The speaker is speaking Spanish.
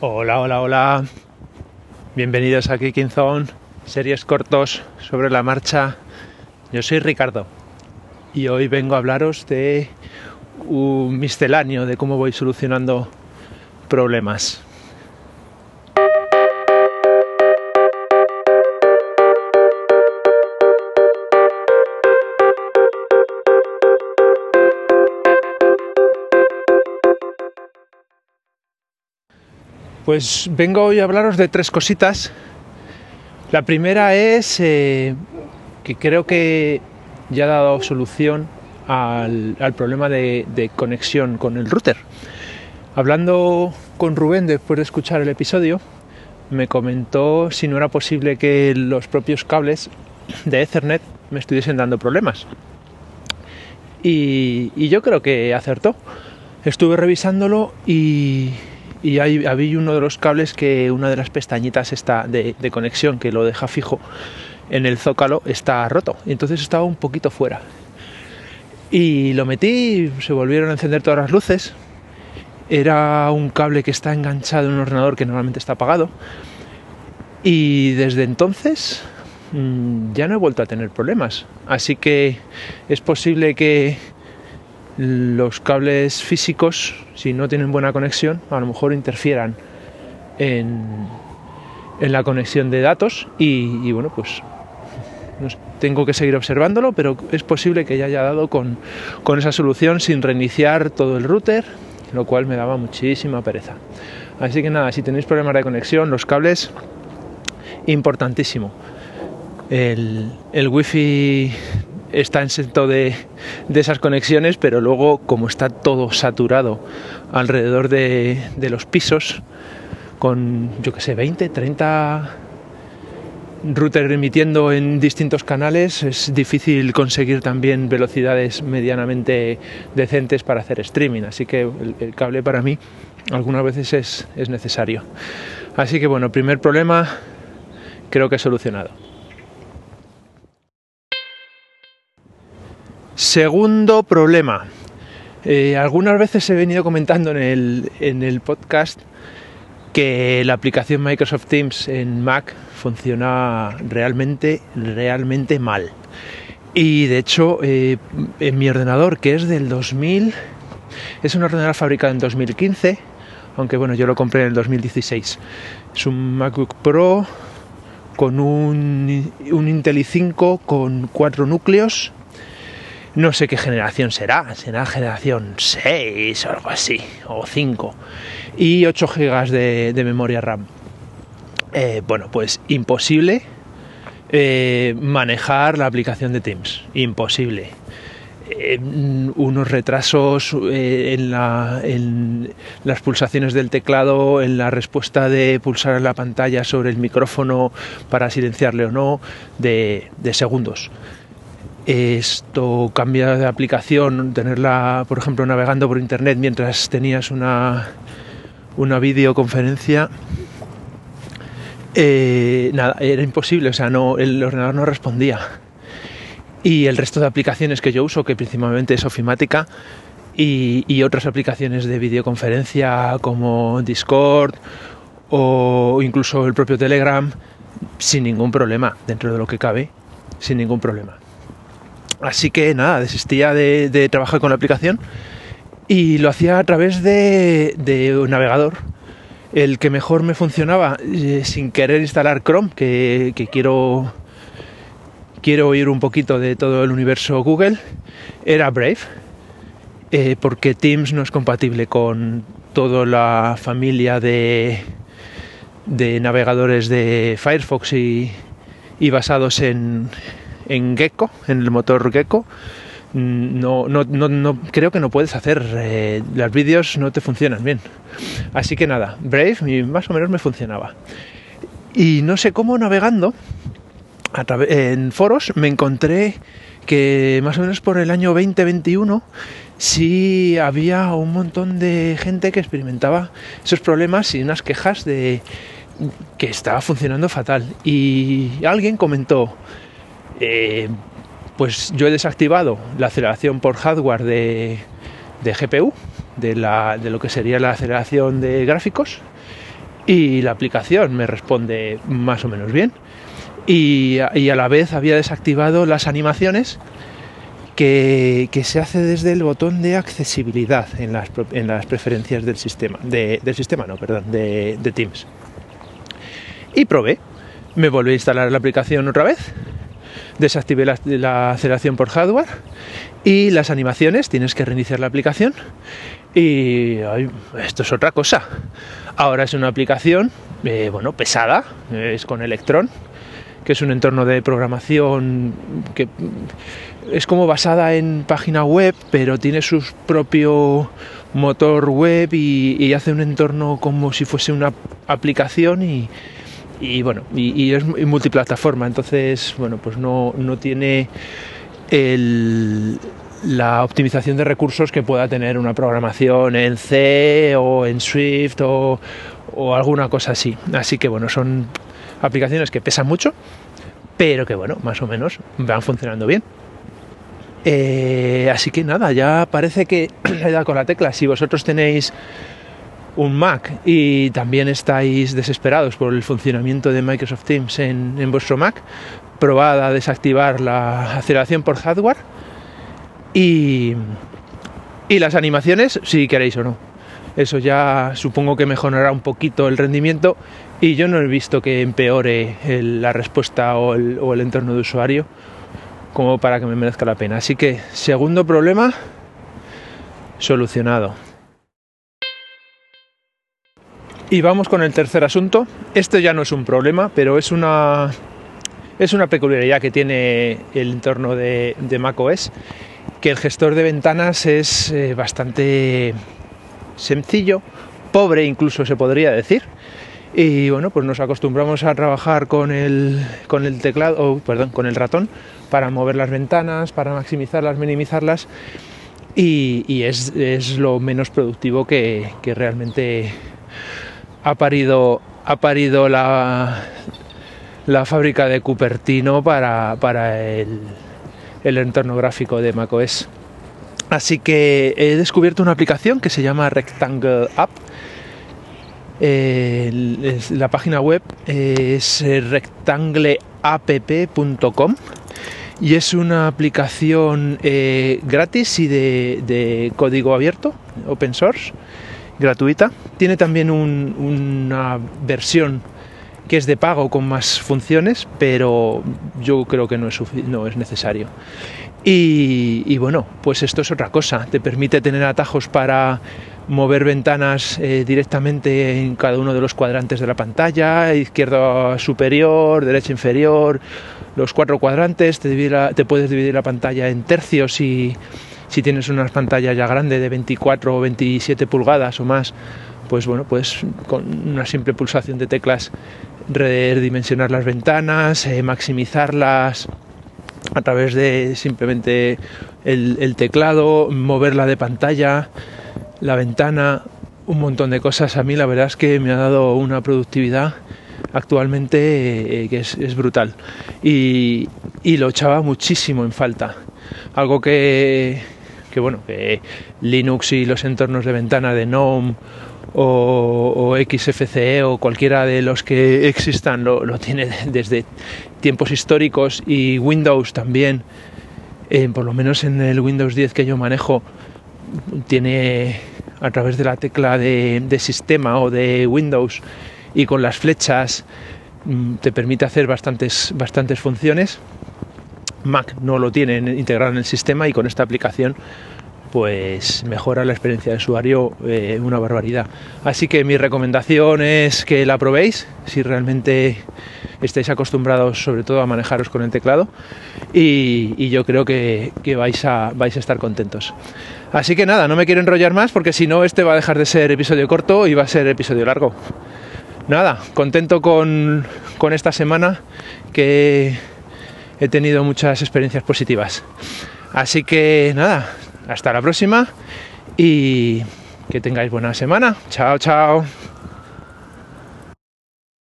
Hola, hola, hola. Bienvenidos a Kicking Zone, series cortos sobre la marcha. Yo soy Ricardo y hoy vengo a hablaros de un misceláneo de cómo voy solucionando problemas. Pues vengo hoy a hablaros de tres cositas. La primera es eh, que creo que ya ha dado solución al, problema de, conexión con el router. Hablando con Rubén después de escuchar el episodio, me comentó si no era posible que los propios cables de Ethernet me estuviesen dando problemas. Y yo creo que acertó. Estuve revisándolo y, y había uno de los cables que una de las pestañitas está de, de, conexión que lo deja fijo en el zócalo está roto. Entonces estaba un poquito fuera. Y lo metí se volvieron a encender todas las luces. Era un cable que está enganchado en un ordenador que normalmente está apagado. Y desde entonces mmm, ya no he vuelto a tener problemas. Así que es posible que los cables físicos, si no tienen buena conexión, a lo mejor interfieran en, en la conexión de datos y, bueno, pues tengo que seguir observándolo, pero es posible que ya haya dado con, con, esa solución sin reiniciar todo el router, lo cual me daba muchísima pereza. Así que nada, si tenéis problemas de conexión, los cables, importantísimo. El, el wifi está exento de, de, esas conexiones, pero luego como está todo saturado alrededor de, los pisos, con yo que sé, 20, 30 routers emitiendo en distintos canales, es difícil conseguir también velocidades medianamente decentes para hacer streaming, así que el, cable para mí algunas veces es, es necesario. Así que bueno, primer problema creo que he solucionado. Segundo problema. Eh, algunas veces he venido comentando en el, en el, podcast que la aplicación Microsoft Teams en Mac funciona realmente, realmente mal. Y de hecho, eh, en mi ordenador, que es del 2000, es un ordenador fabricado en 2015, aunque bueno, yo lo compré en el 2016. Es un MacBook Pro con un, un Intel i5 con cuatro núcleos no sé qué generación será, será generación 6 o algo así, o 5, y 8 GB de, memoria RAM. Eh, bueno, pues imposible eh, manejar la aplicación de Teams, imposible. Eh, unos retrasos en, la, en, las pulsaciones del teclado, en la respuesta de pulsar en la pantalla sobre el micrófono para silenciarle o no, de segundos esto cambia de aplicación, tenerla, por ejemplo, navegando por internet mientras tenías una, una videoconferencia. Eh, nada, era imposible, o sea, no, el ordenador no respondía. Y el resto de aplicaciones que yo uso, que principalmente es ofimática, y, y otras aplicaciones de videoconferencia como Discord o incluso el propio Telegram, sin ningún problema, dentro de lo que cabe, sin ningún problema. Así que nada, desistía de, trabajar con la aplicación y lo hacía a través de, un navegador. El que mejor me funcionaba eh, sin querer instalar Chrome, que, quiero, quiero oír un poquito de todo el universo Google, era Brave, eh, porque Teams no es compatible con toda la familia de, de navegadores de Firefox y basados en, en Gecko, en el motor Gecko, no, no, no, no creo que no puedes hacer, eh, los vídeos no te funcionan bien. Así que nada, Brave más o menos me funcionaba. Y no sé cómo navegando en foros me encontré que más o menos por el año 2021 sí había un montón de gente que experimentaba esos problemas y unas quejas de que estaba funcionando fatal. Y alguien comentó, eh, pues yo he desactivado la aceleración por hardware de, de GPU, de, de, lo que sería la aceleración de gráficos, y la aplicación me responde más o menos bien. Y, a la vez había desactivado las animaciones que, se hace desde el botón de accesibilidad en las, en las preferencias del sistema, del sistema no, perdón, de, Teams. Y probé, me volví a instalar la aplicación otra vez, desactivé la, aceleración por hardware y las animaciones, tienes que reiniciar la aplicación y esto es otra cosa. Ahora es una aplicación, eh, bueno, pesada, es con Electron, que es un entorno de programación que es como basada en página web, pero tiene su propio motor web y, hace un entorno como si fuese una aplicación y, bueno, y, es multiplataforma, entonces, bueno, pues no, no tiene el, la optimización de recursos que pueda tener una programación en C o en Swift o, alguna cosa así. Así que bueno, son aplicaciones que pesan mucho, pero que bueno, más o menos van funcionando bien. Eh, así que nada, ya parece que he dado con la tecla. Si vosotros tenéis un Mac y también estáis desesperados por el funcionamiento de Microsoft Teams en, vuestro Mac, probad a desactivar la aceleración por hardware y, las animaciones, si queréis o no. Eso ya supongo que mejorará un poquito el rendimiento y yo no he visto que empeore la respuesta o el, entorno de usuario como para que me merezca la pena. Así que, segundo problema, solucionado. Y vamos con el tercer asunto. Este ya no es un problema, pero es una, es una peculiaridad que tiene el entorno de, de macOS que el gestor de ventanas es eh, bastante sencillo, pobre incluso se podría decir. Y bueno, pues nos acostumbramos a trabajar con el, con el teclado, perdón, con el ratón para mover las ventanas, para maximizarlas, minimizarlas. Y, es, lo menos productivo que, realmente ha parido, ha parido la, la fábrica de Cupertino para, para el, el entorno gráfico de macOS. Así que he descubierto una aplicación que se llama Rectangle App. la página web es rectangleapp.com y es una aplicación eh, gratis y de, código abierto, open source, gratuita. Tiene también una versión que es de pago con más funciones, pero yo creo que no es, necesario. Y, bueno, pues esto es otra cosa, te permite tener atajos para mover ventanas eh, directamente en cada uno de los cuadrantes de la pantalla, izquierda superior, derecha inferior, los cuatro cuadrantes, te, te puedes dividir la pantalla en tercios y si tienes una pantalla ya grande de 24 o 27 pulgadas o más, pues bueno, pues con una simple pulsación de teclas redimensionar las ventanas, eh, maximizarlas a través de simplemente el, teclado, moverla de pantalla, la ventana, un montón de cosas. A mí la verdad es que me ha dado una productividad actualmente eh, que es, brutal y, lo echaba muchísimo en falta. Algo que, que bueno, que Linux y los entornos de ventana de GNOME o, XFCE o cualquiera de los que existan lo, tiene desde tiempos históricos y Windows también, eh, por lo menos en el Windows 10 que yo manejo, tiene a través de la tecla de, sistema o de Windows y con las flechas mm, te permite hacer bastantes, bastantes funciones. Mac no lo tiene integrado en el sistema y con esta aplicación pues mejora la experiencia de usuario eh, una barbaridad. Así que mi recomendación es que la probéis si realmente estáis acostumbrados sobre todo a manejaros con el teclado y, yo creo que, vais, a, vais a estar contentos. Así que nada, no me quiero enrollar más porque si no este va a dejar de ser episodio corto y va a ser episodio largo. Nada, contento con, con esta semana que he tenido muchas experiencias positivas. Así que nada, hasta la próxima y que tengáis buena semana. Chao, chao.